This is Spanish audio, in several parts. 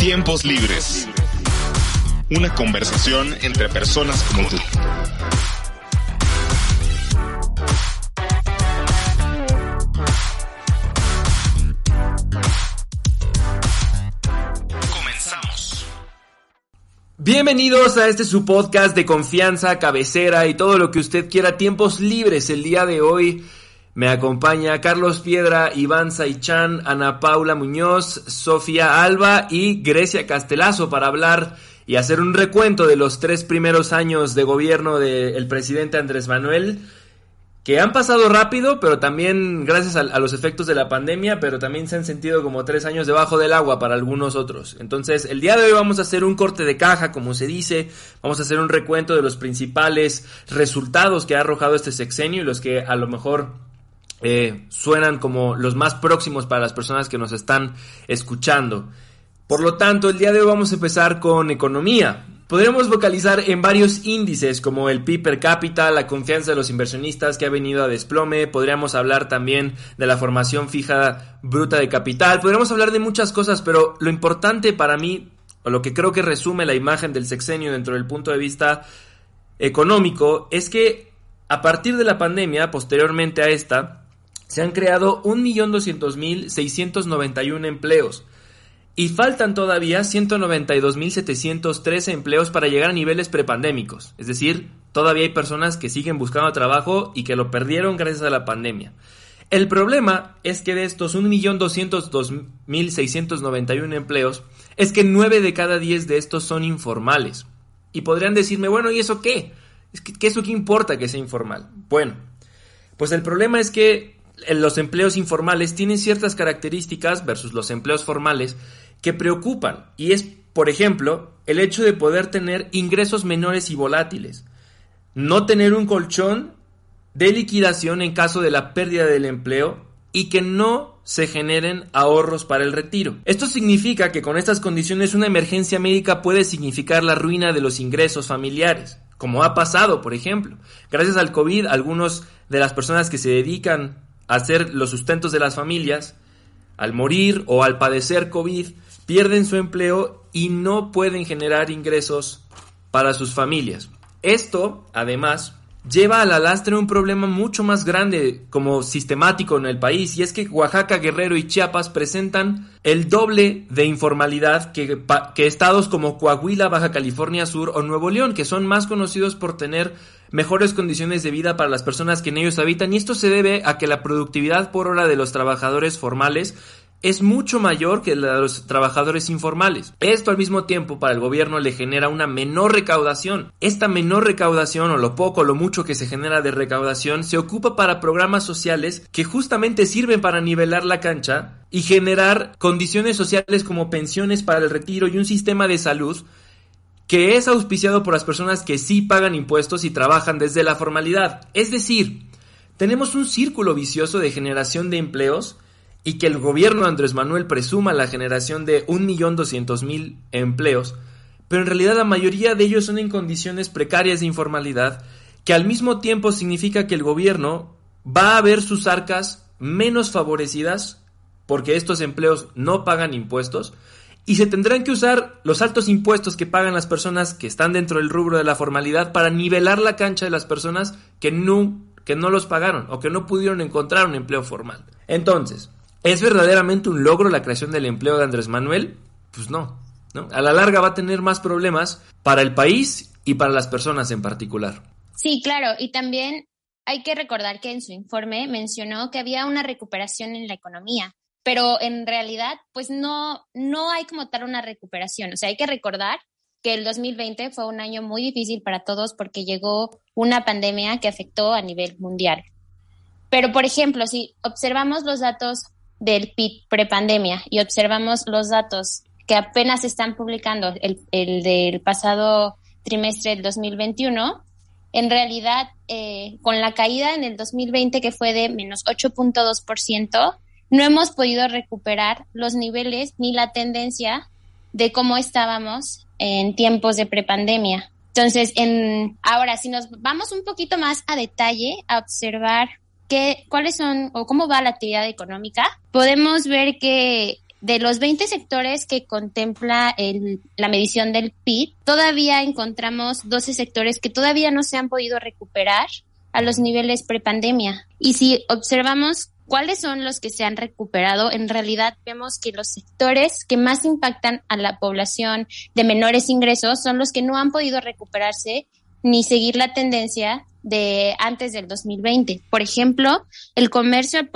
Tiempos libres. Una conversación entre personas como tú. Comenzamos. Bienvenidos a este su podcast de confianza, cabecera y todo lo que usted quiera. Tiempos libres el día de hoy. Me acompaña Carlos Piedra, Iván Saichan, Ana Paula Muñoz, Sofía Alba y Grecia Castelazo para hablar y hacer un recuento de los tres primeros años de gobierno del presidente Andrés Manuel, que han pasado rápido, pero también gracias a, los efectos de la pandemia, pero también se han sentido como tres años debajo del agua para algunos otros. Entonces, el día de hoy vamos a hacer un corte de caja, como se dice, vamos a hacer un recuento de los principales resultados que ha arrojado este sexenio y los que a lo mejor eh, suenan como los más próximos para las personas que nos están escuchando. Por lo tanto, el día de hoy vamos a empezar con economía. Podremos vocalizar en varios índices como el PIB per cápita, la confianza de los inversionistas que ha venido a desplome, podríamos hablar también de la formación fija bruta de capital, podríamos hablar de muchas cosas, pero lo importante para mí, o lo que creo que resume la imagen del sexenio dentro del punto de vista económico, es que a partir de la pandemia, posteriormente a esta, se han creado 1.200.691 empleos y faltan todavía 192.713 empleos para llegar a niveles prepandémicos. Es decir, todavía hay personas que siguen buscando trabajo y que lo perdieron gracias a la pandemia. El problema es que de estos 1.202.691 empleos, es que 9 de cada 10 de estos son informales. Y podrían decirme, bueno, ¿y eso qué? ¿Es que, ¿Eso qué importa que sea informal? Bueno, pues el problema es que los empleos informales tienen ciertas características versus los empleos formales que preocupan y es, por ejemplo, el hecho de poder tener ingresos menores y volátiles, no tener un colchón de liquidación en caso de la pérdida del empleo y que no se generen ahorros para el retiro. Esto significa que con estas condiciones una emergencia médica puede significar la ruina de los ingresos familiares, como ha pasado, por ejemplo. Gracias al COVID, algunos de las personas que se dedican hacer los sustentos de las familias, al morir o al padecer COVID, pierden su empleo y no pueden generar ingresos para sus familias. Esto, además, lleva a la lastre un problema mucho más grande como sistemático en el país y es que Oaxaca, Guerrero y Chiapas presentan el doble de informalidad que, que, estados como Coahuila, Baja California Sur o Nuevo León, que son más conocidos por tener mejores condiciones de vida para las personas que en ellos habitan y esto se debe a que la productividad por hora de los trabajadores formales es mucho mayor que la de los trabajadores informales. Esto al mismo tiempo para el gobierno le genera una menor recaudación. Esta menor recaudación o lo poco o lo mucho que se genera de recaudación se ocupa para programas sociales que justamente sirven para nivelar la cancha y generar condiciones sociales como pensiones para el retiro y un sistema de salud que es auspiciado por las personas que sí pagan impuestos y trabajan desde la formalidad. Es decir, tenemos un círculo vicioso de generación de empleos y que el gobierno de Andrés Manuel presuma la generación de 1.200.000 empleos, pero en realidad la mayoría de ellos son en condiciones precarias de informalidad, que al mismo tiempo significa que el gobierno va a ver sus arcas menos favorecidas porque estos empleos no pagan impuestos y se tendrán que usar los altos impuestos que pagan las personas que están dentro del rubro de la formalidad para nivelar la cancha de las personas que no, que no los pagaron o que no pudieron encontrar un empleo formal. Entonces, ¿Es verdaderamente un logro la creación del empleo de Andrés Manuel? Pues no. A la larga va a tener más problemas para el país y para las personas en particular. Sí, claro, y también hay que recordar que en su informe mencionó que había una recuperación en la economía, pero en realidad pues no, no hay como tal una recuperación. O sea, hay que recordar que el 2020 fue un año muy difícil para todos porque llegó una pandemia que afectó a nivel mundial. Pero, por ejemplo, si observamos los datos del PIB prepandemia y observamos los datos que apenas están publicando, el, el del pasado trimestre del 2021, en realidad, eh, con la caída en el 2020, que fue de menos 8.2%, no hemos podido recuperar los niveles ni la tendencia de cómo estábamos en tiempos de prepandemia. Entonces, en, ahora, si nos vamos un poquito más a detalle a observar qué, cuáles son o cómo va la actividad económica, podemos ver que de los 20 sectores que contempla el, la medición del PIB, todavía encontramos 12 sectores que todavía no se han podido recuperar a los niveles prepandemia. Y si observamos cuáles son los que se han recuperado, en realidad vemos que los sectores que más impactan a la población de menores ingresos son los que no han podido recuperarse ni seguir la tendencia de antes del 2020. Por ejemplo, el comercio al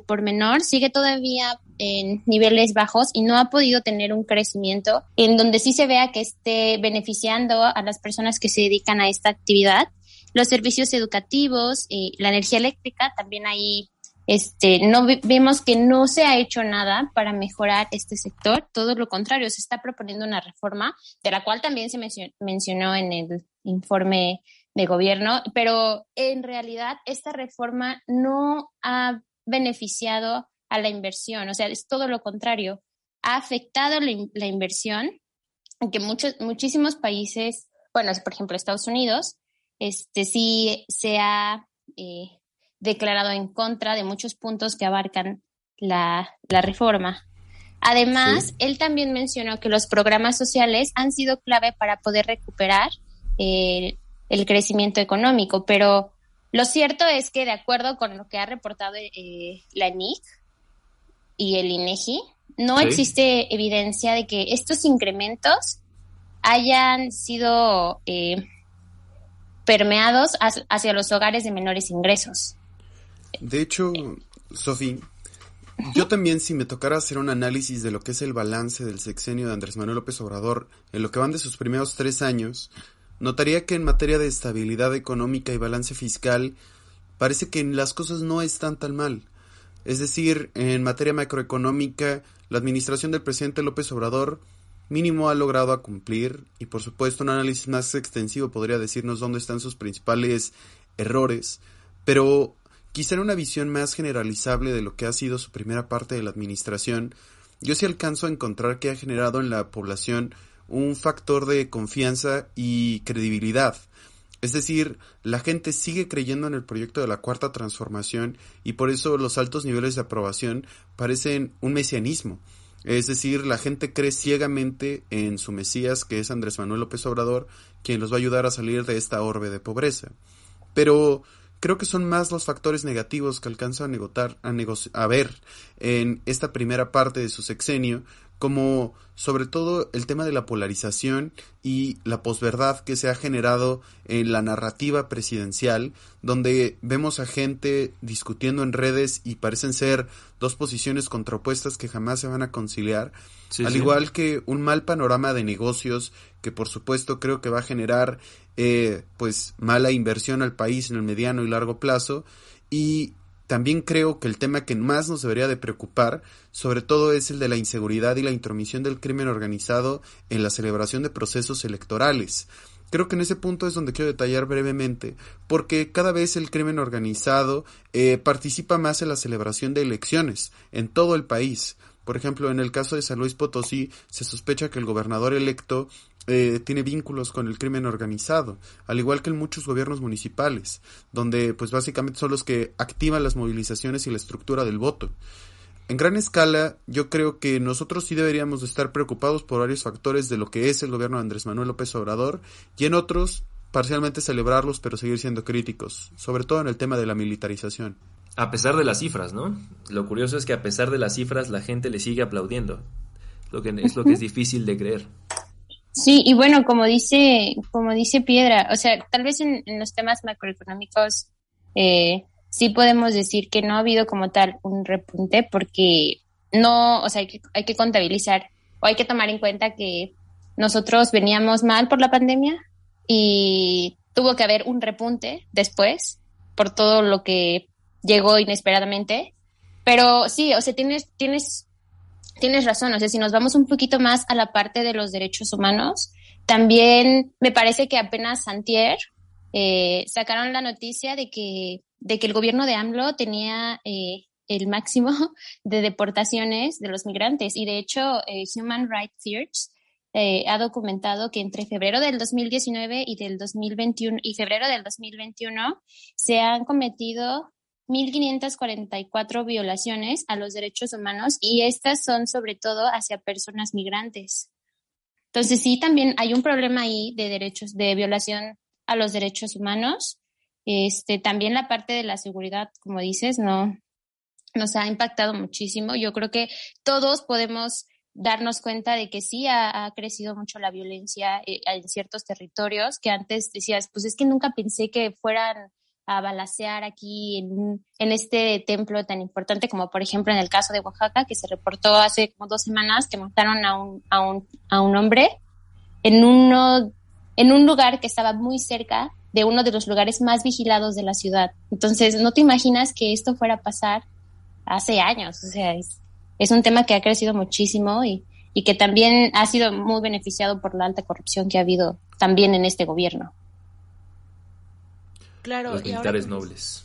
por, menor sigue todavía en niveles bajos y no ha podido tener un crecimiento en donde sí se vea que esté beneficiando a las personas que se dedican a esta actividad. Los servicios educativos, y la energía eléctrica, también ahí este, no vemos que no se ha hecho nada para mejorar este sector, todo lo contrario, se está proponiendo una reforma, de la cual también se mencionó en el informe de gobierno, pero en realidad esta reforma no ha beneficiado a la inversión, o sea, es todo lo contrario, ha afectado la, inversión, que muchos, muchísimos países, bueno, por ejemplo Estados Unidos, este sí se ha eh, declarado en contra de muchos puntos que abarcan la, reforma. Además, él también mencionó que los programas sociales han sido clave para poder recuperar eh, el crecimiento económico, pero lo cierto es que de acuerdo con lo que ha reportado eh, la NIC, y el INEGI, no existe evidencia de que estos incrementos hayan sido eh, permeados hacia los hogares de menores ingresos. De hecho, Sofi, yo también si me tocara hacer un análisis de lo que es el balance del sexenio de Andrés Manuel López Obrador en lo que van de sus primeros tres años, notaría que en materia de estabilidad económica y balance fiscal parece que las cosas no están tan mal. Es decir, en materia macroeconómica, la administración del presidente López Obrador mínimo ha logrado cumplir y por supuesto un análisis más extensivo podría decirnos dónde están sus principales errores, pero quizá en una visión más generalizable de lo que ha sido su primera parte de la administración, yo sí alcanzo a encontrar que ha generado en la población un factor de confianza y credibilidad es decir, la gente sigue creyendo en el proyecto de la cuarta transformación y por eso los altos niveles de aprobación parecen un mesianismo. Es decir, la gente cree ciegamente en su Mesías, que es Andrés Manuel López Obrador, quien los va a ayudar a salir de esta orbe de pobreza. Pero creo que son más los factores negativos que alcanza a, negotar, a, a ver en esta primera parte de su sexenio, como sobre todo el tema de la polarización y la posverdad que se ha generado en la narrativa presidencial, donde vemos a gente discutiendo en redes y parecen ser dos posiciones contrapuestas que jamás se van a conciliar, al igual que un mal panorama de negocios que por supuesto creo que va a generar eh, pues mala inversión al país en el mediano y largo plazo y también creo que el tema que más nos debería de preocupar, sobre todo, es el de la inseguridad y la intromisión del crimen organizado en la celebración de procesos electorales. Creo que en ese punto es donde quiero detallar brevemente, porque cada vez el crimen organizado eh, participa más en la celebración de elecciones en todo el país. Por ejemplo, en el caso de San Luis Potosí, se sospecha que el gobernador electo eh, tiene vínculos con el crimen organizado, al igual que en muchos gobiernos municipales, donde pues básicamente son los que activan las movilizaciones y la estructura del voto. En gran escala, yo creo que nosotros sí deberíamos estar preocupados por varios factores de lo que es el gobierno de Andrés Manuel López Obrador y en otros parcialmente celebrarlos pero seguir siendo críticos, sobre todo en el tema de la militarización. A pesar de las cifras, ¿no? Lo curioso es que a pesar de las cifras la gente le sigue aplaudiendo. Lo que es lo que es difícil de creer. Sí, y bueno, como dice, como dice Piedra, o sea, tal vez en, los temas macroeconómicos eh, sí podemos decir que no ha habido como tal un repunte porque no, o sea, hay que, hay que contabilizar o hay que tomar en cuenta que nosotros veníamos mal por la pandemia y tuvo que haber un repunte después por todo lo que llegó inesperadamente Pero sí, o sea, tienes, tienes, tienes razón. O sea, si nos vamos un poquito más a la parte de los derechos humanos, también me parece que apenas Santier eh, sacaron la noticia de que, de que el gobierno de AMLO tenía eh, el máximo de deportaciones de los migrantes. Y de hecho, eh, Human Rights Search eh, ha documentado que entre febrero del 2019 y del 2021 y febrero del 2021 se han cometido 1.544 violaciones a los derechos humanos y estas son sobre todo hacia personas migrantes. Entonces sí, también hay un problema ahí de derechos, de violación a los derechos humanos. Este, también la parte de la seguridad, como dices, no nos ha impactado muchísimo. Yo creo que todos podemos darnos cuenta de que sí ha, crecido mucho la violencia eh, en ciertos territorios, que antes decías, pues es que nunca pensé que fueran a balasear aquí en, en este templo tan importante como por ejemplo en el caso de Oaxaca, que se reportó hace como dos semanas que mataron a un, a un, a un hombre en, uno, en un lugar que estaba muy cerca de uno de los lugares más vigilados de la ciudad. Entonces, no te imaginas que esto fuera a pasar hace años, o sea, es, es un tema que ha crecido muchísimo y, y que también ha sido muy beneficiado por la alta corrupción que ha habido también en este gobierno. Claro, los militares nobles.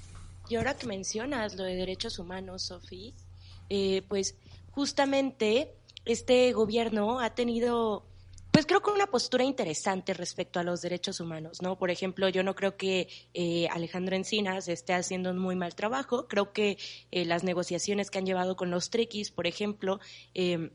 Y ahora que mencionas lo de derechos humanos, Sofi, eh, pues justamente este gobierno ha tenido pues creo que una postura interesante respecto a los derechos humanos, ¿no? Por ejemplo, yo no creo que eh, Alejandro Encinas esté haciendo un muy mal trabajo. Creo que eh, las negociaciones que han llevado con los triquis, por ejemplo, eh,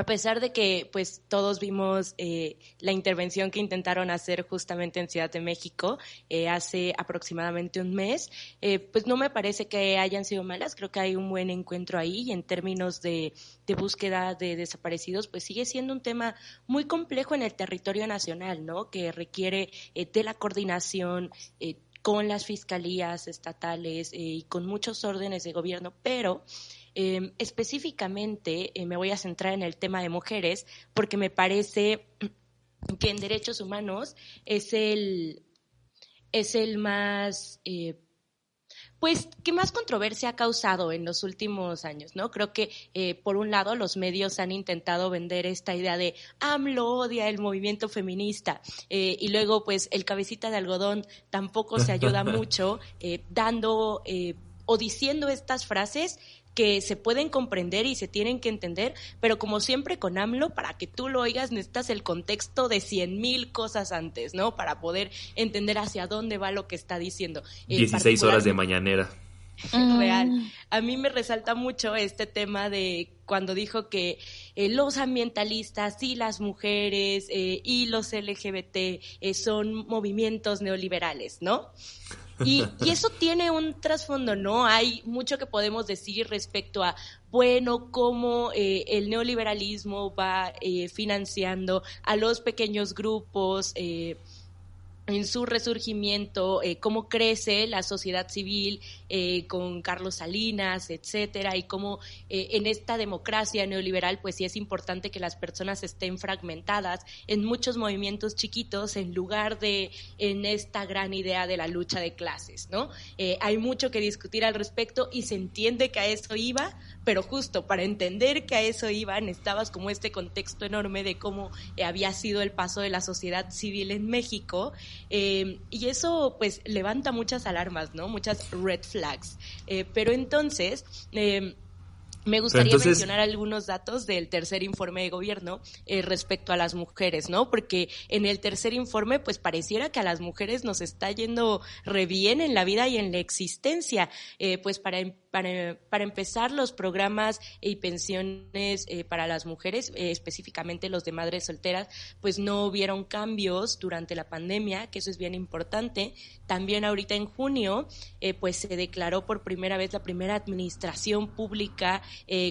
a pesar de que pues todos vimos eh, la intervención que intentaron hacer justamente en Ciudad de México eh, hace aproximadamente un mes, eh, pues no me parece que hayan sido malas, creo que hay un buen encuentro ahí y en términos de, de búsqueda de desaparecidos, pues sigue siendo un tema muy complejo en el territorio nacional, ¿no? Que requiere de la coordinación con las fiscalías estatales y con muchos órdenes de gobierno, pero Em, específicamente eh, me voy a centrar en el tema de mujeres porque me parece que en derechos humanos es el, es el más... Eh, pues, ¿qué más controversia ha causado en los últimos años? ¿no? Creo que, eh, por un lado, los medios han intentado vender esta idea de AMLO odia el movimiento feminista y luego, pues, el cabecita de algodón tampoco se ayuda mucho dando o diciendo estas frases que se pueden comprender y se tienen que entender, pero como siempre con AMLO, para que tú lo oigas necesitas el contexto de cien mil cosas antes, ¿no? Para poder entender hacia dónde va lo que está diciendo. 16 horas de mañanera. Real. A mí me resalta mucho este tema de cuando dijo que eh, los ambientalistas y las mujeres eh, y los LGBT eh, son movimientos neoliberales, ¿no? Y, eso tiene un trasfondo, ¿no? Hay mucho que podemos decir respecto a, bueno, cómo eh, el neoliberalismo va eh, financiando a los pequeños grupos. Eh, en su resurgimiento, eh, cómo crece la sociedad civil eh, con Carlos Salinas, etcétera, y cómo eh, en esta democracia neoliberal, pues sí es importante que las personas estén fragmentadas en muchos movimientos chiquitos en lugar de en esta gran idea de la lucha de clases, ¿no? hay mucho que discutir al respecto y se entiende que a eso iba, pero justo para entender que a eso iba necesitabas como este contexto enorme de cómo había sido el paso de la sociedad civil en México eh, y eso pues levanta muchas alarmas, ¿no? Muchas red flags. Eh, pero entonces... Eh, me gustaría mencionar algunos datos del tercer informe de gobierno respecto a las mujeres, ¿no? Porque en el tercer informe, pues pareciera que a las mujeres nos está yendo re bien en la vida y en la existencia. pues para para, empezar, los programas y pensiones eh, para las mujeres, eh, específicamente los de madres solteras, pues no hubieron cambios durante la pandemia, que eso es bien importante. También ahorita en junio, eh, pues se declaró por primera vez la primera administración pública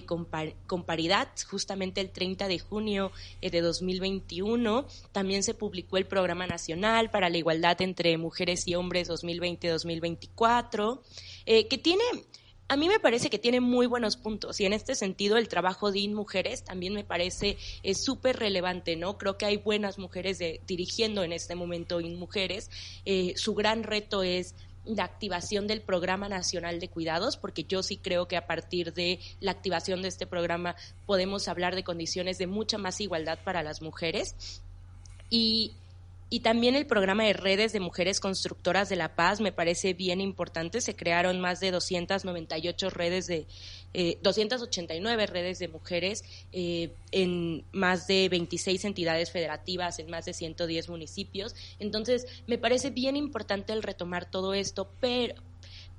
con, con, paridad, justamente el 30 de junio de 2021. También se publicó el Programa Nacional para la Igualdad entre Mujeres y Hombres 2020-2024, que tiene a mí me parece que tiene muy buenos puntos y en este sentido el trabajo de mujeres también me parece súper relevante, ¿no? Creo que hay buenas mujeres dirigiendo en este momento IN Mujeres. Eh, su gran reto es la activación del Programa Nacional de Cuidados, porque yo sí creo que a partir de la activación de este programa podemos hablar de condiciones de mucha más igualdad para las mujeres. Y y también el programa de redes de mujeres constructoras de la paz me parece bien importante. Se crearon más de 298 redes de, 289 eh, redes de mujeres eh, en más de 26 entidades federativas, en más de 110 municipios. Entonces, me parece bien importante el retomar todo esto, pero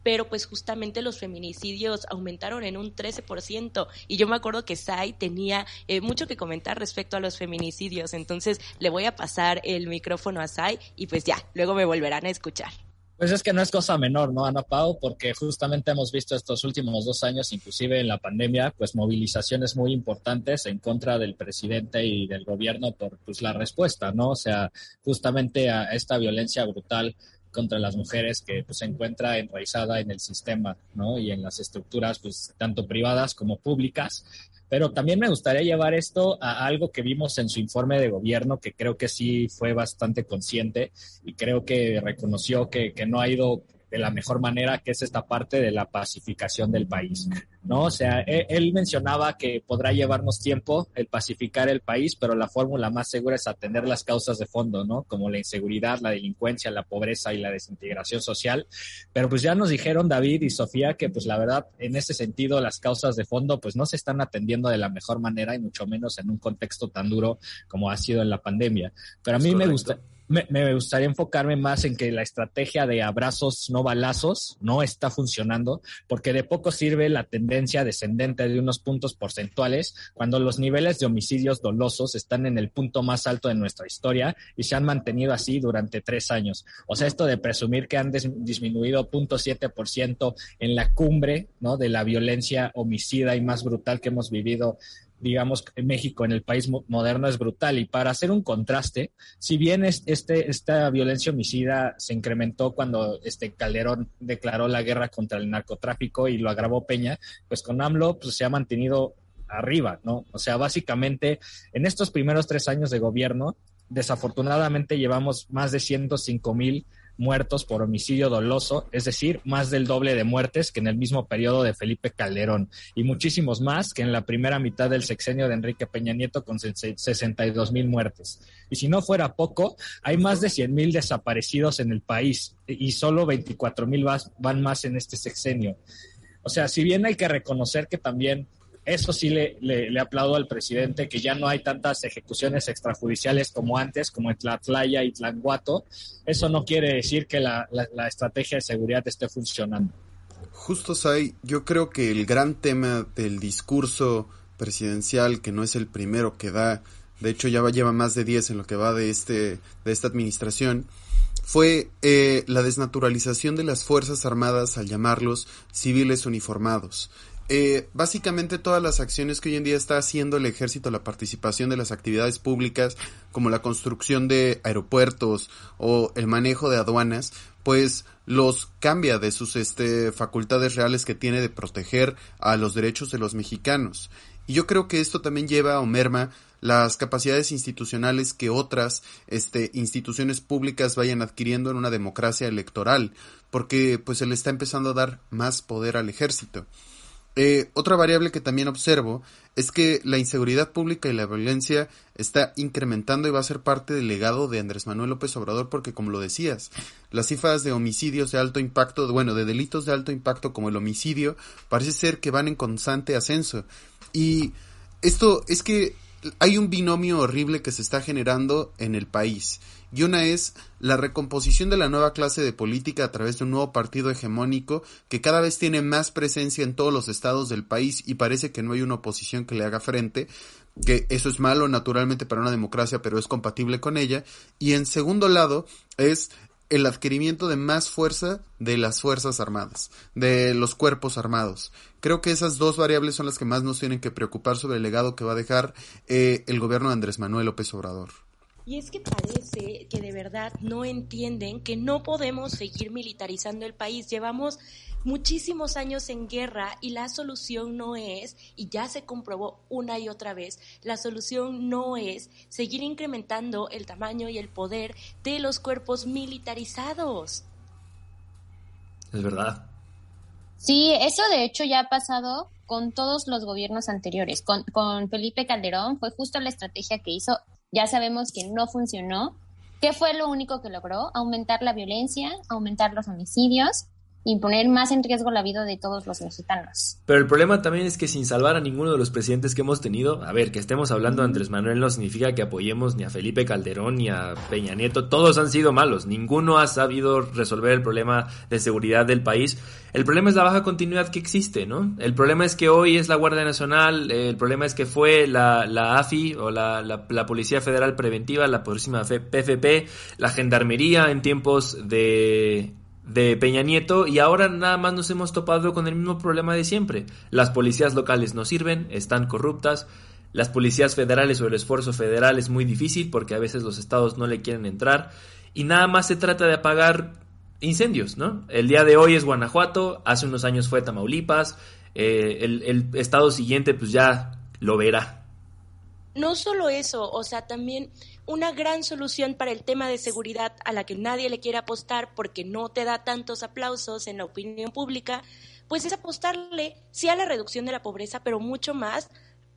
pero pues justamente los feminicidios aumentaron en un 13% y yo me acuerdo que Sai tenía eh, mucho que comentar respecto a los feminicidios, entonces le voy a pasar el micrófono a Sai y pues ya, luego me volverán a escuchar. Pues es que no es cosa menor, ¿no, Ana Pau? Porque justamente hemos visto estos últimos dos años, inclusive en la pandemia, pues movilizaciones muy importantes en contra del presidente y del gobierno por pues la respuesta, ¿no? O sea, justamente a esta violencia brutal contra las mujeres que pues, se encuentra enraizada en el sistema y en las estructuras pues, tanto privadas como públicas. Pero también me gustaría llevar esto a algo que vimos en su informe de gobierno, que creo que sí fue bastante consciente y creo que reconoció que, que no ha ido de la mejor manera, que es esta parte de la pacificación del país, ¿no? O sea, e, él, mencionaba que podrá llevarnos tiempo el pacificar el país, pero la fórmula más segura es atender las causas de fondo, ¿no? Como la inseguridad, la delincuencia, la pobreza y la desintegración social. Pero pues ya nos dijeron David y Sofía que pues la verdad, en ese sentido, las causas de fondo pues no se están atendiendo de la mejor manera y mucho menos en un contexto tan duro como ha sido en la pandemia. Pero a mí me gusta me, gustaría enfocarme más en que la estrategia de abrazos no balazos no está funcionando, porque de poco sirve la tendencia descendente de unos puntos porcentuales cuando los niveles de homicidios dolosos están en el punto más alto de nuestra historia y se han mantenido así durante tres años. O sea, esto de presumir que han disminuido 0.7% en la cumbre ¿no? de la violencia homicida y más brutal que hemos vivido digamos, México, en el país moderno, es brutal. Y para hacer un contraste, si bien este, esta violencia homicida se incrementó cuando este Calderón declaró la guerra contra el narcotráfico y lo agravó Peña, pues con AMLO pues, se ha mantenido arriba, ¿no? O sea, básicamente, en estos primeros tres años de gobierno, desafortunadamente llevamos más de 105 mil muertos por homicidio doloso, es decir, más del doble de muertes que en el mismo periodo de Felipe Calderón y muchísimos más que en la primera mitad del sexenio de Enrique Peña Nieto con 62 mil muertes. Y si no fuera poco, hay más de 100 mil desaparecidos en el país y solo 24 mil van más en este sexenio. O sea, si bien hay que reconocer que también eso sí le, aplaudo al presidente, que ya no hay tantas ejecuciones extrajudiciales como antes, como en Tlatlaya y Tlanguato. Eso no quiere decir que la, la, estrategia de seguridad esté funcionando. Justo, Sai, yo creo que el gran tema del discurso presidencial, que no es el primero que da, de hecho ya lleva más de 10 en lo que va de, este, de esta administración, fue eh, la desnaturalización de las Fuerzas Armadas al llamarlos civiles uniformados. Eh, básicamente todas las acciones que hoy en día está haciendo el ejército, la participación de las actividades públicas, como la construcción de aeropuertos o el manejo de aduanas, pues los cambia de sus este, facultades reales que tiene de proteger a los derechos de los mexicanos. Y yo creo que esto también lleva o merma las capacidades institucionales que otras este, instituciones públicas vayan adquiriendo en una democracia electoral, porque pues se le está empezando a dar más poder al ejército. Eh, otra variable que también observo es que la inseguridad pública y la violencia está incrementando y va a ser parte del legado de Andrés Manuel López Obrador porque como lo decías, las cifras de homicidios de alto impacto, bueno, de delitos de alto impacto como el homicidio, parece ser que van en constante ascenso. Y esto es que hay un binomio horrible que se está generando en el país y una es la recomposición de la nueva clase de política a través de un nuevo partido hegemónico que cada vez tiene más presencia en todos los estados del país y parece que no hay una oposición que le haga frente, que eso es malo naturalmente para una democracia, pero es compatible con ella. Y en segundo lado es el adquirimiento de más fuerza de las Fuerzas Armadas, de los cuerpos armados. Creo que esas dos variables son las que más nos tienen que preocupar sobre el legado que va a dejar eh, el gobierno de Andrés Manuel López Obrador. Y es que parece que de verdad no entienden que no podemos seguir militarizando el país. Llevamos muchísimos años en guerra y la solución no es, y ya se comprobó una y otra vez, la solución no es seguir incrementando el tamaño y el poder de los cuerpos militarizados. Es verdad. Sí, eso de hecho ya ha pasado con todos los gobiernos anteriores. Con, con Felipe Calderón fue justo la estrategia que hizo. Ya sabemos que no funcionó. ¿Qué fue lo único que logró? Aumentar la violencia, aumentar los homicidios y poner más en riesgo la vida de todos los mexicanos. Pero el problema también es que sin salvar a ninguno de los presidentes que hemos tenido, a ver, que estemos hablando de Andrés Manuel no significa que apoyemos ni a Felipe Calderón ni a Peña Nieto, todos han sido malos, ninguno ha sabido resolver el problema de seguridad del país. El problema es la baja continuidad que existe, ¿no? El problema es que hoy es la Guardia Nacional, el problema es que fue la, la AFI o la, la, la Policía Federal Preventiva, la próxima PFP, la Gendarmería en tiempos de de Peña Nieto y ahora nada más nos hemos topado con el mismo problema de siempre. Las policías locales no sirven, están corruptas, las policías federales o el esfuerzo federal es muy difícil porque a veces los estados no le quieren entrar y nada más se trata de apagar incendios, ¿no? El día de hoy es Guanajuato, hace unos años fue Tamaulipas, eh, el, el estado siguiente pues ya lo verá. No solo eso, o sea, también una gran solución para el tema de seguridad a la que nadie le quiere apostar porque no te da tantos aplausos en la opinión pública, pues es apostarle sí a la reducción de la pobreza, pero mucho más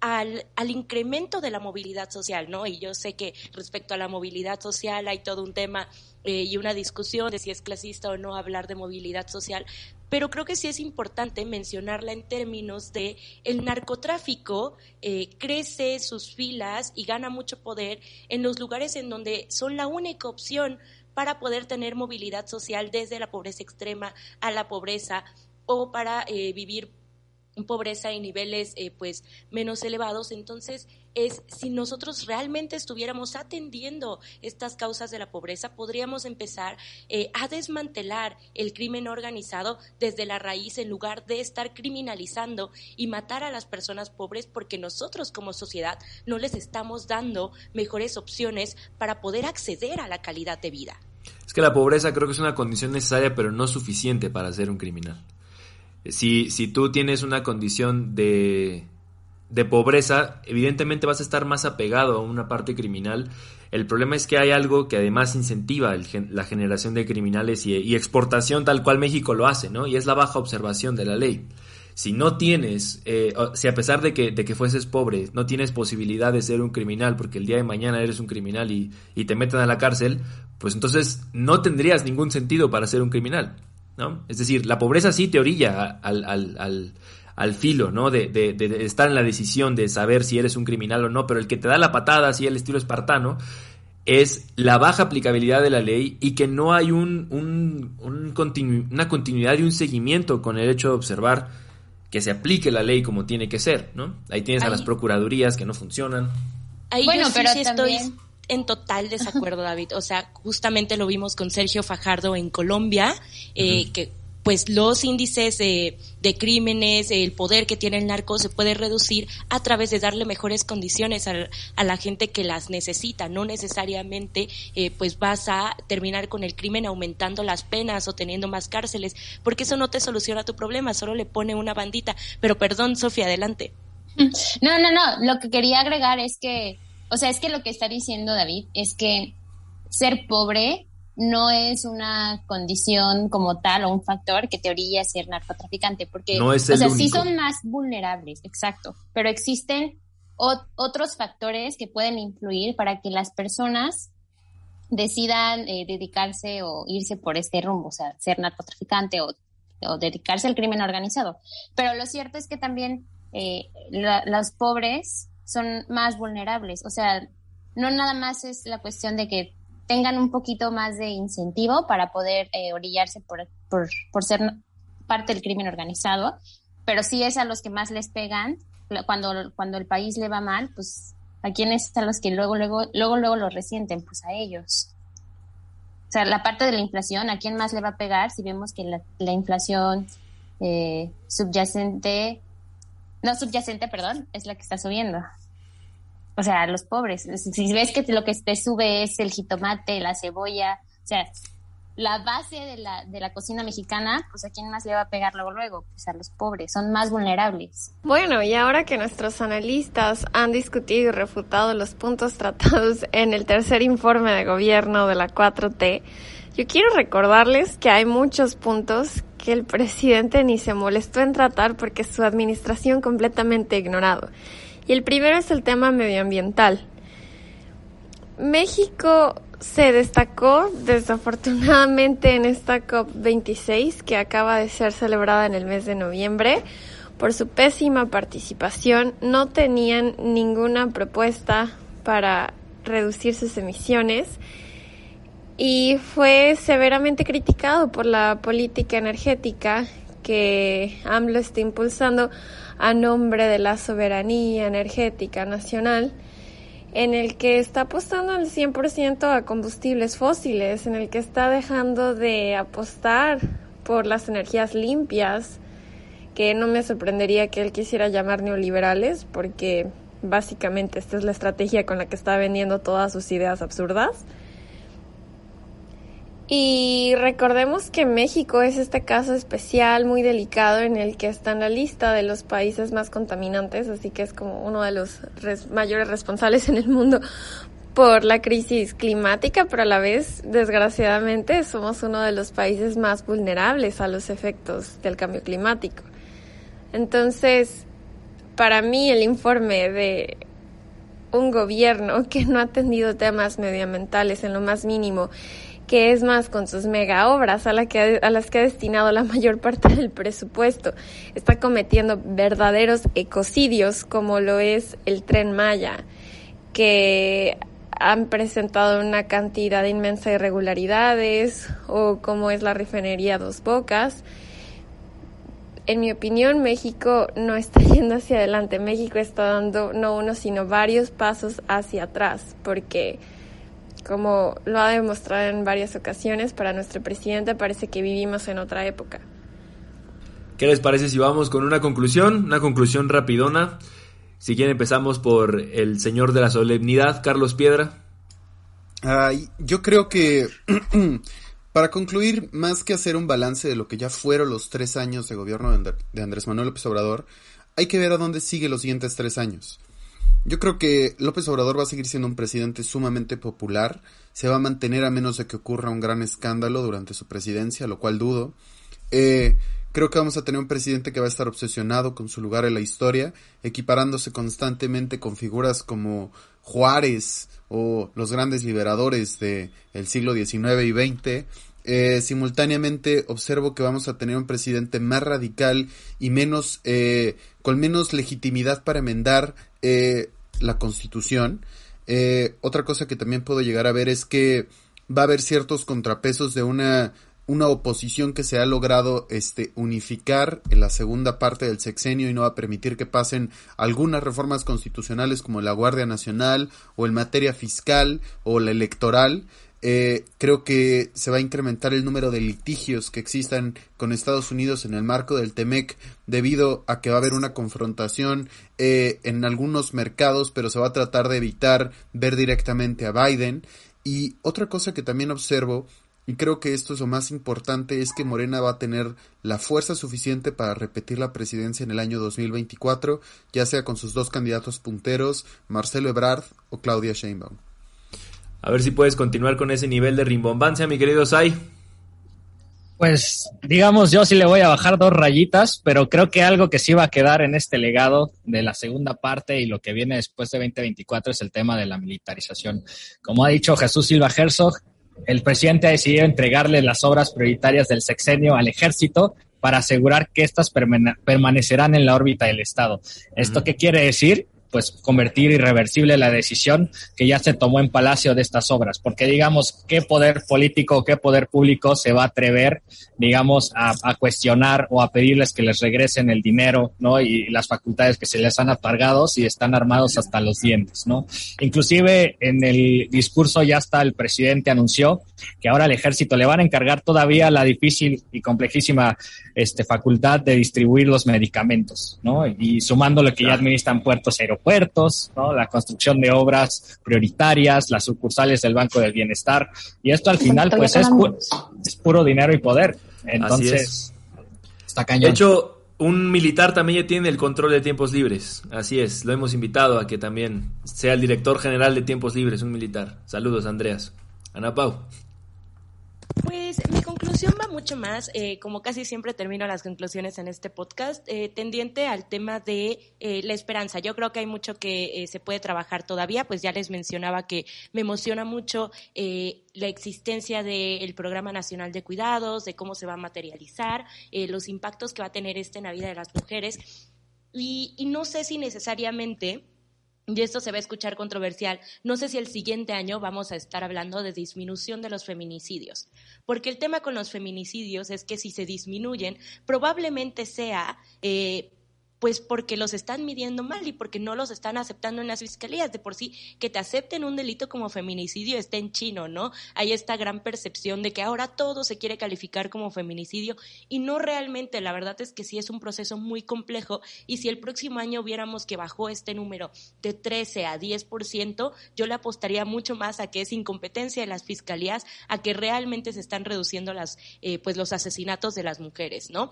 al, al, incremento de la movilidad social, ¿no? Y yo sé que respecto a la movilidad social hay todo un tema eh, y una discusión de si es clasista o no hablar de movilidad social, pero creo que sí es importante mencionarla en términos de el narcotráfico eh, crece sus filas y gana mucho poder en los lugares en donde son la única opción para poder tener movilidad social desde la pobreza extrema a la pobreza o para eh, vivir pobreza y niveles eh, pues menos elevados. Entonces es si nosotros realmente estuviéramos atendiendo estas causas de la pobreza podríamos empezar eh, a desmantelar el crimen organizado desde la raíz en lugar de estar criminalizando y matar a las personas pobres porque nosotros como sociedad no les estamos dando mejores opciones para poder acceder a la calidad de vida. Es que la pobreza creo que es una condición necesaria pero no suficiente para ser un criminal si, si tú tienes una condición de, de pobreza, evidentemente vas a estar más apegado a una parte criminal. El problema es que hay algo que además incentiva la generación de criminales y, exportación tal cual México lo hace, ¿no? Y es la baja observación de la ley. Si no tienes, eh, si a pesar de que, de que fueses pobre, no tienes posibilidad de ser un criminal porque el día de mañana eres un criminal y, y te meten a la cárcel, pues entonces no tendrías ningún sentido para ser un criminal. Es decir, la pobreza sí te orilla al, al, al, filo, ¿no? De, de, estar en la decisión de saber si eres un criminal o no, pero el que te da la patada, así el estilo espartano, es la baja aplicabilidad de la ley y que no hay un, un, una continuidad y un seguimiento con el hecho de observar que se aplique la ley como tiene que ser, ¿no? Ahí tienes a las procuradurías que no funcionan. Ahí bueno, pero sí estoy en total desacuerdo, David. O sea, justamente lo vimos con Sergio Fajardo en Colombia, eh, que pues los índices de, crímenes, el poder que tiene el narco se puede reducir a través de darle mejores condiciones a, la gente que las necesita. No necesariamente eh, pues vas a terminar con el crimen aumentando las penas o teniendo más cárceles, porque eso no te soluciona tu problema, solo le pone una bandita. Pero perdón, Sofía, adelante. No, no, no. Lo que quería agregar es que o sea, es que lo que está diciendo David es que ser pobre no es una condición como tal o un factor que te orilla a ser narcotraficante, porque, no es o sea, sí son más vulnerables, exacto, pero existen otros factores que pueden influir para que las personas decidan eh, dedicarse o irse por este rumbo, o sea, ser narcotraficante o, dedicarse al crimen organizado. Pero lo cierto es que también eh, los pobres son más vulnerables. O sea, no nada más es la cuestión de que tengan un poquito más de incentivo para poder eh, orillarse por, por, por, ser parte del crimen organizado, pero sí es a los que más les pegan cuando, cuando el país le va mal, pues a quienes están los que luego, luego, luego, luego lo resienten, pues a ellos. O sea, la parte de la inflación, ¿a quién más le va a pegar si vemos que la, la inflación eh, subyacente, no subyacente, perdón, es la que está subiendo? O sea, los pobres. Si ves que lo que te sube es el jitomate, la cebolla, o sea, la base de la, de la cocina mexicana, pues a quién más le va a pegar luego luego, pues a los pobres, son más vulnerables. Bueno, y ahora que nuestros analistas han discutido y refutado los puntos tratados en el tercer informe de gobierno de la 4T, yo quiero recordarles que hay muchos puntos que el presidente ni se molestó en tratar porque su administración completamente ignorado. Y el primero es el tema medioambiental. México se destacó desafortunadamente en esta COP26 que acaba de ser celebrada en el mes de noviembre por su pésima participación. No tenían ninguna propuesta para reducir sus emisiones y fue severamente criticado por la política energética que AMLO está impulsando a nombre de la soberanía energética nacional en el que está apostando al 100% a combustibles fósiles, en el que está dejando de apostar por las energías limpias, que no me sorprendería que él quisiera llamar neoliberales, porque básicamente esta es la estrategia con la que está vendiendo todas sus ideas absurdas. Y recordemos que México es este caso especial, muy delicado, en el que está en la lista de los países más contaminantes, así que es como uno de los mayores responsables en el mundo por la crisis climática, pero a la vez, desgraciadamente, somos uno de los países más vulnerables a los efectos del cambio climático. Entonces, para mí el informe de un gobierno que no ha atendido temas medioambientales en lo más mínimo que es más con sus mega obras a, la que, a las que ha destinado la mayor parte del presupuesto. Está cometiendo verdaderos ecocidios como lo es el tren Maya, que han presentado una cantidad inmensa de irregularidades o como es la refinería Dos Bocas. En mi opinión, México no está yendo hacia adelante. México está dando no uno, sino varios pasos hacia atrás, porque como lo ha demostrado en varias ocasiones, para nuestro presidente parece que vivimos en otra época. ¿Qué les parece si vamos con una conclusión? Una conclusión rapidona. Si quieren empezamos por el señor de la solemnidad, Carlos Piedra. yo creo que para concluir, más que hacer un balance de lo que ya fueron los tres años de gobierno de Andrés Manuel López Obrador, hay que ver a dónde sigue los siguientes tres años. Yo creo que López Obrador va a seguir siendo un presidente sumamente popular, se va a mantener a menos de que ocurra un gran escándalo durante su presidencia, lo cual dudo. Eh, creo que vamos a tener un presidente que va a estar obsesionado con su lugar en la historia, equiparándose constantemente con figuras como Juárez o los grandes liberadores del siglo XIX y XX. Eh, simultáneamente observo que vamos a tener un presidente más radical y menos eh, con menos legitimidad para enmendar eh, la constitución. Eh, otra cosa que también puedo llegar a ver es que va a haber ciertos contrapesos de una, una oposición que se ha logrado este, unificar en la segunda parte del sexenio y no va a permitir que pasen algunas reformas constitucionales como la Guardia Nacional o en materia fiscal o la electoral. Eh, creo que se va a incrementar el número de litigios que existan con Estados Unidos en el marco del TEMEC debido a que va a haber una confrontación eh, en algunos mercados, pero se va a tratar de evitar ver directamente a Biden. Y otra cosa que también observo, y creo que esto es lo más importante, es que Morena va a tener la fuerza suficiente para repetir la presidencia en el año 2024, ya sea con sus dos candidatos punteros, Marcelo Ebrard o Claudia Sheinbaum. A ver si puedes continuar con ese nivel de rimbombancia, mi querido Sai. Pues digamos, yo sí le voy a bajar dos rayitas, pero creo que algo que sí va a quedar en este legado de la segunda parte y lo que viene después de 2024 es el tema de la militarización. Como ha dicho Jesús Silva Herzog, el presidente ha decidido entregarle las obras prioritarias del sexenio al ejército para asegurar que éstas permanecerán en la órbita del Estado. ¿Esto qué quiere decir? Pues convertir irreversible la decisión que ya se tomó en Palacio de estas obras, porque digamos, ¿qué poder político, qué poder público se va a atrever, digamos, a, cuestionar o a pedirles que les regresen el dinero, ¿no? Y las facultades que se les han apargado si están armados hasta los dientes, ¿no? Inclusive en el discurso ya hasta el presidente anunció que ahora al ejército le van a encargar todavía la difícil y complejísima este, facultad de distribuir los medicamentos, ¿no? Y sumando lo que ya administran puertos aeropuertos puertos, ¿no? la construcción de obras prioritarias, las sucursales del Banco del Bienestar. Y esto al final, pues es, es puro dinero y poder. Entonces, está cañón. De hecho, un militar también ya tiene el control de tiempos libres. Así es, lo hemos invitado a que también sea el director general de tiempos libres, un militar. Saludos, Andreas. Ana Pau. Pues mi conclusión va mucho más, eh, como casi siempre termino las conclusiones en este podcast, eh, tendiente al tema de eh, la esperanza. Yo creo que hay mucho que se puede trabajar todavía, pues ya les mencionaba que me emociona mucho la existencia del Programa Nacional de Cuidados, de cómo se va a materializar, los impactos que va a tener este en la vida de las mujeres. y, y no sé si necesariamente y esto se va a escuchar controversial, no sé si el siguiente año vamos a estar hablando de disminución de los feminicidios, porque el tema con los feminicidios es que si se disminuyen, probablemente sea eh, pues porque los están midiendo mal y porque no los están aceptando en las fiscalías. De por sí, que te acepten un delito como feminicidio está en chino, ¿no? Hay esta gran percepción de que ahora todo se quiere calificar como feminicidio y no realmente. La verdad es que sí es un proceso muy complejo y si el próximo año viéramos que bajó este número de 13 a 10%, yo le apostaría mucho más a que es incompetencia de las fiscalías, a que realmente se están reduciendo las, eh, pues los asesinatos de las mujeres, ¿no?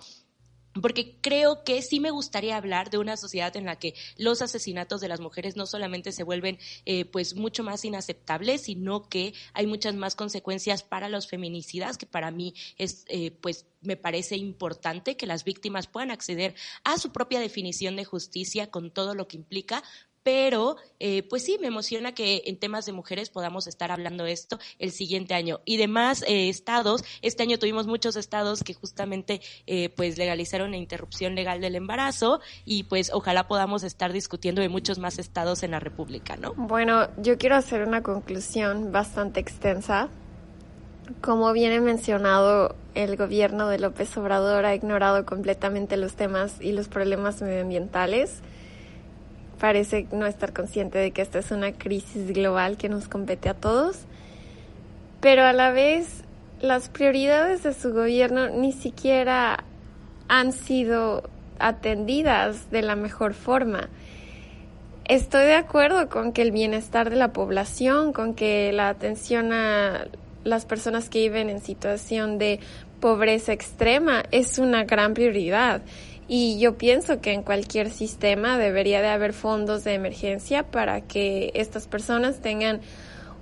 Porque creo que sí me gustaría hablar de una sociedad en la que los asesinatos de las mujeres no solamente se vuelven eh, pues mucho más inaceptables, sino que hay muchas más consecuencias para los feminicidas, que para mí es eh, pues me parece importante que las víctimas puedan acceder a su propia definición de justicia con todo lo que implica, pero eh, pues sí, me emociona que en temas de mujeres podamos estar hablando esto el siguiente año. Y demás eh, estados, este año tuvimos muchos estados que justamente eh, pues legalizaron la interrupción legal del embarazo y pues ojalá podamos estar discutiendo de muchos más estados en la República, ¿no? Bueno, yo quiero hacer una conclusión bastante extensa. Como viene mencionado, el gobierno de López Obrador ha ignorado completamente los temas y los problemas medioambientales parece no estar consciente de que esta es una crisis global que nos compete a todos, pero a la vez las prioridades de su gobierno ni siquiera han sido atendidas de la mejor forma. Estoy de acuerdo con que el bienestar de la población, con que la atención a las personas que viven en situación de pobreza extrema es una gran prioridad y yo pienso que en cualquier sistema debería de haber fondos de emergencia para que estas personas tengan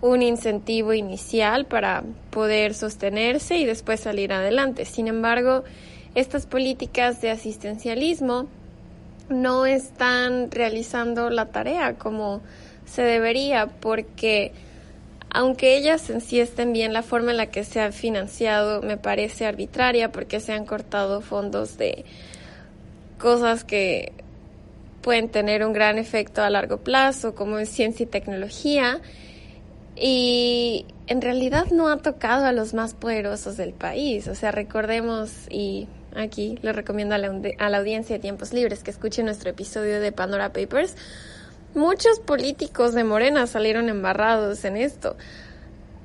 un incentivo inicial para poder sostenerse y después salir adelante. Sin embargo, estas políticas de asistencialismo no están realizando la tarea como se debería porque aunque ellas en sí estén bien, la forma en la que se ha financiado me parece arbitraria porque se han cortado fondos de cosas que pueden tener un gran efecto a largo plazo, como en ciencia y tecnología, y en realidad no ha tocado a los más poderosos del país. O sea, recordemos, y aquí le recomiendo a la, audiencia de Tiempos Libres que escuche nuestro episodio de Pandora Papers, muchos políticos de Morena salieron embarrados en esto.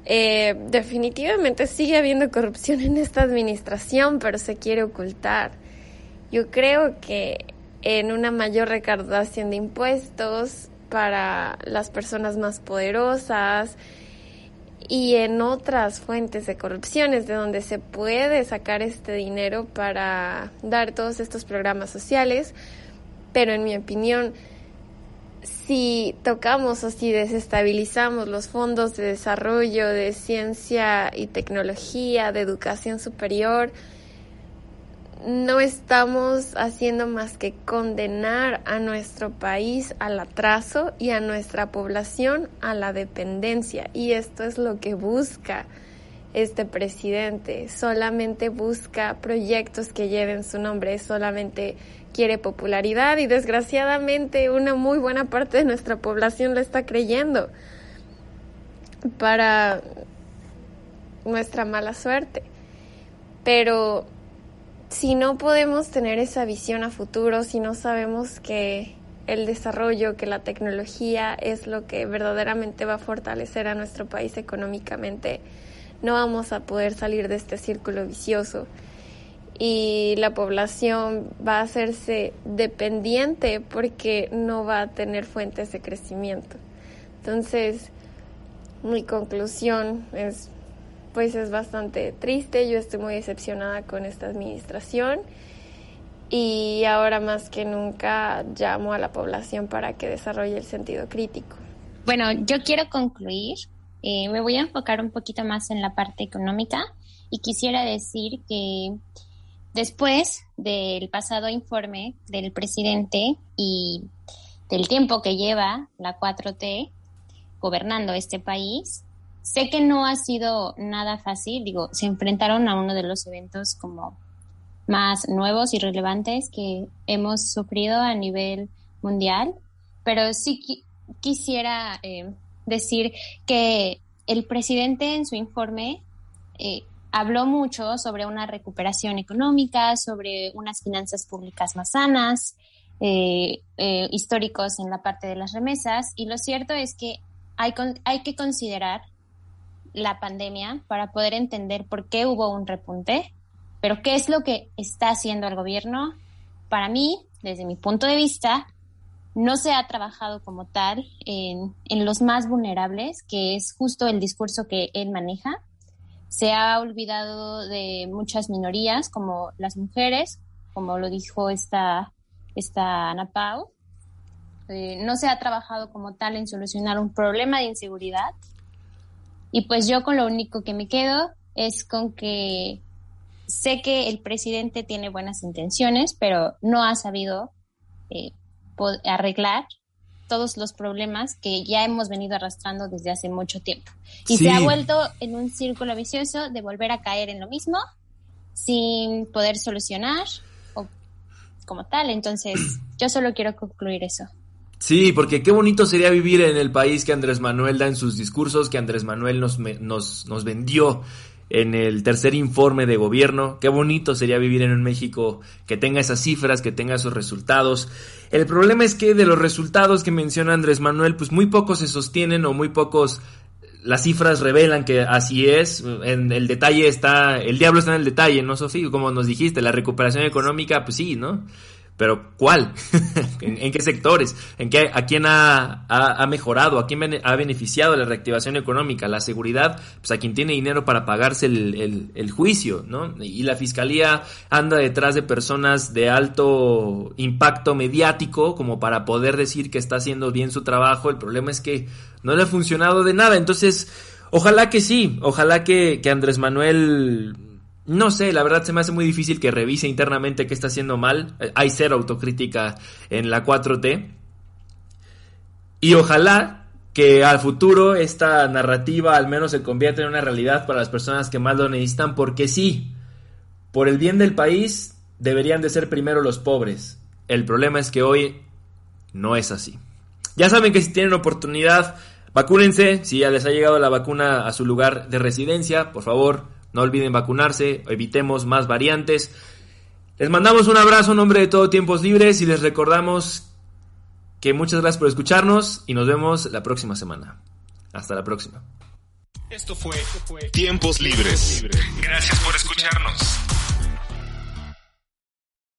Eh, definitivamente sigue habiendo corrupción en esta administración, pero se quiere ocultar. Yo creo que en una mayor recaudación de impuestos para las personas más poderosas y en otras fuentes de corrupciones de donde se puede sacar este dinero para dar todos estos programas sociales, pero en mi opinión, si tocamos o si desestabilizamos los fondos de desarrollo de ciencia y tecnología, de educación superior, no estamos haciendo más que condenar a nuestro país al atraso y a nuestra población a la dependencia. Y esto es lo que busca este presidente. Solamente busca proyectos que lleven su nombre, solamente quiere popularidad y desgraciadamente una muy buena parte de nuestra población lo está creyendo para nuestra mala suerte. Pero si no podemos tener esa visión a futuro, si no sabemos que el desarrollo, que la tecnología es lo que verdaderamente va a fortalecer a nuestro país económicamente, no vamos a poder salir de este círculo vicioso y la población va a hacerse dependiente porque no va a tener fuentes de crecimiento. Entonces, mi conclusión es pues es bastante triste. Yo estoy muy decepcionada con esta administración y ahora más que nunca llamo a la población para que desarrolle el sentido crítico. Bueno, yo quiero concluir. Eh, me voy a enfocar un poquito más en la parte económica Y quisiera decir que después del pasado informe del presidente y del tiempo que lleva la 4T gobernando este país, sé que no ha sido nada fácil, digo, se enfrentaron a uno de los eventos como más nuevos y relevantes que hemos sufrido a nivel mundial, pero sí quisiera eh, decir que el presidente en su informe eh, habló mucho sobre una recuperación económica, sobre unas finanzas públicas más sanas, eh, históricos en la parte de las remesas, y lo cierto es que hay, hay que considerar la pandemia para poder entender por qué hubo un repunte, pero qué es lo que está haciendo el gobierno. Para mí, desde mi punto de vista, no se ha trabajado como tal en, los más vulnerables, que es justo el discurso que él maneja. Se ha olvidado de muchas minorías, como las mujeres, como lo dijo esta, esta Ana Pau. Eh, no se ha trabajado como tal en solucionar un problema de inseguridad. Y pues yo con lo único que me quedo es con que sé que el presidente tiene buenas intenciones, pero no ha sabido eh, arreglar todos los problemas que ya hemos venido arrastrando desde hace mucho tiempo. Y se ha vuelto en un círculo vicioso de volver a caer en lo mismo sin poder solucionar o como tal. Entonces, yo solo quiero concluir eso. Sí, porque qué bonito sería vivir en el país que Andrés Manuel da en sus discursos, que Andrés Manuel nos, nos, nos vendió en el tercer informe de gobierno. Qué bonito sería vivir en un México que tenga esas cifras, que tenga esos resultados. El problema es que de los resultados que menciona Andrés Manuel, pues muy pocos se sostienen o muy pocos las cifras revelan que así es. En el detalle está, el diablo está en el detalle, ¿no, Sofía? Como nos dijiste, la recuperación económica, pues sí, ¿no? Pero ¿cuál? ¿En, qué sectores? ¿En qué, ¿A quién ha, ha, mejorado? ¿A quién ha beneficiado la reactivación económica? La seguridad, pues a quien tiene dinero para pagarse el, el, juicio, ¿no? Y la fiscalía anda detrás de personas de alto impacto mediático como para poder decir que está haciendo bien su trabajo. El problema es que no le ha funcionado de nada. Entonces, ojalá que sí, ojalá que, que Andrés Manuel no sé, la verdad se me hace muy difícil que revise internamente qué está haciendo mal. Eh, hay cero autocrítica en la 4T. Y ojalá que al futuro esta narrativa al menos se convierta en una realidad para las personas que más lo necesitan, porque sí, por el bien del país deberían de ser primero los pobres. El problema es que hoy no es así. Ya saben que si tienen oportunidad, vacúnense. Si ya les ha llegado la vacuna a su lugar de residencia, por favor, no olviden vacunarse, evitemos más variantes. Les mandamos un abrazo en nombre de Todo Tiempos Libres y les recordamos que muchas gracias por escucharnos y nos vemos la próxima semana. Hasta la próxima. Esto fue Tiempos Libres. Gracias por escucharnos.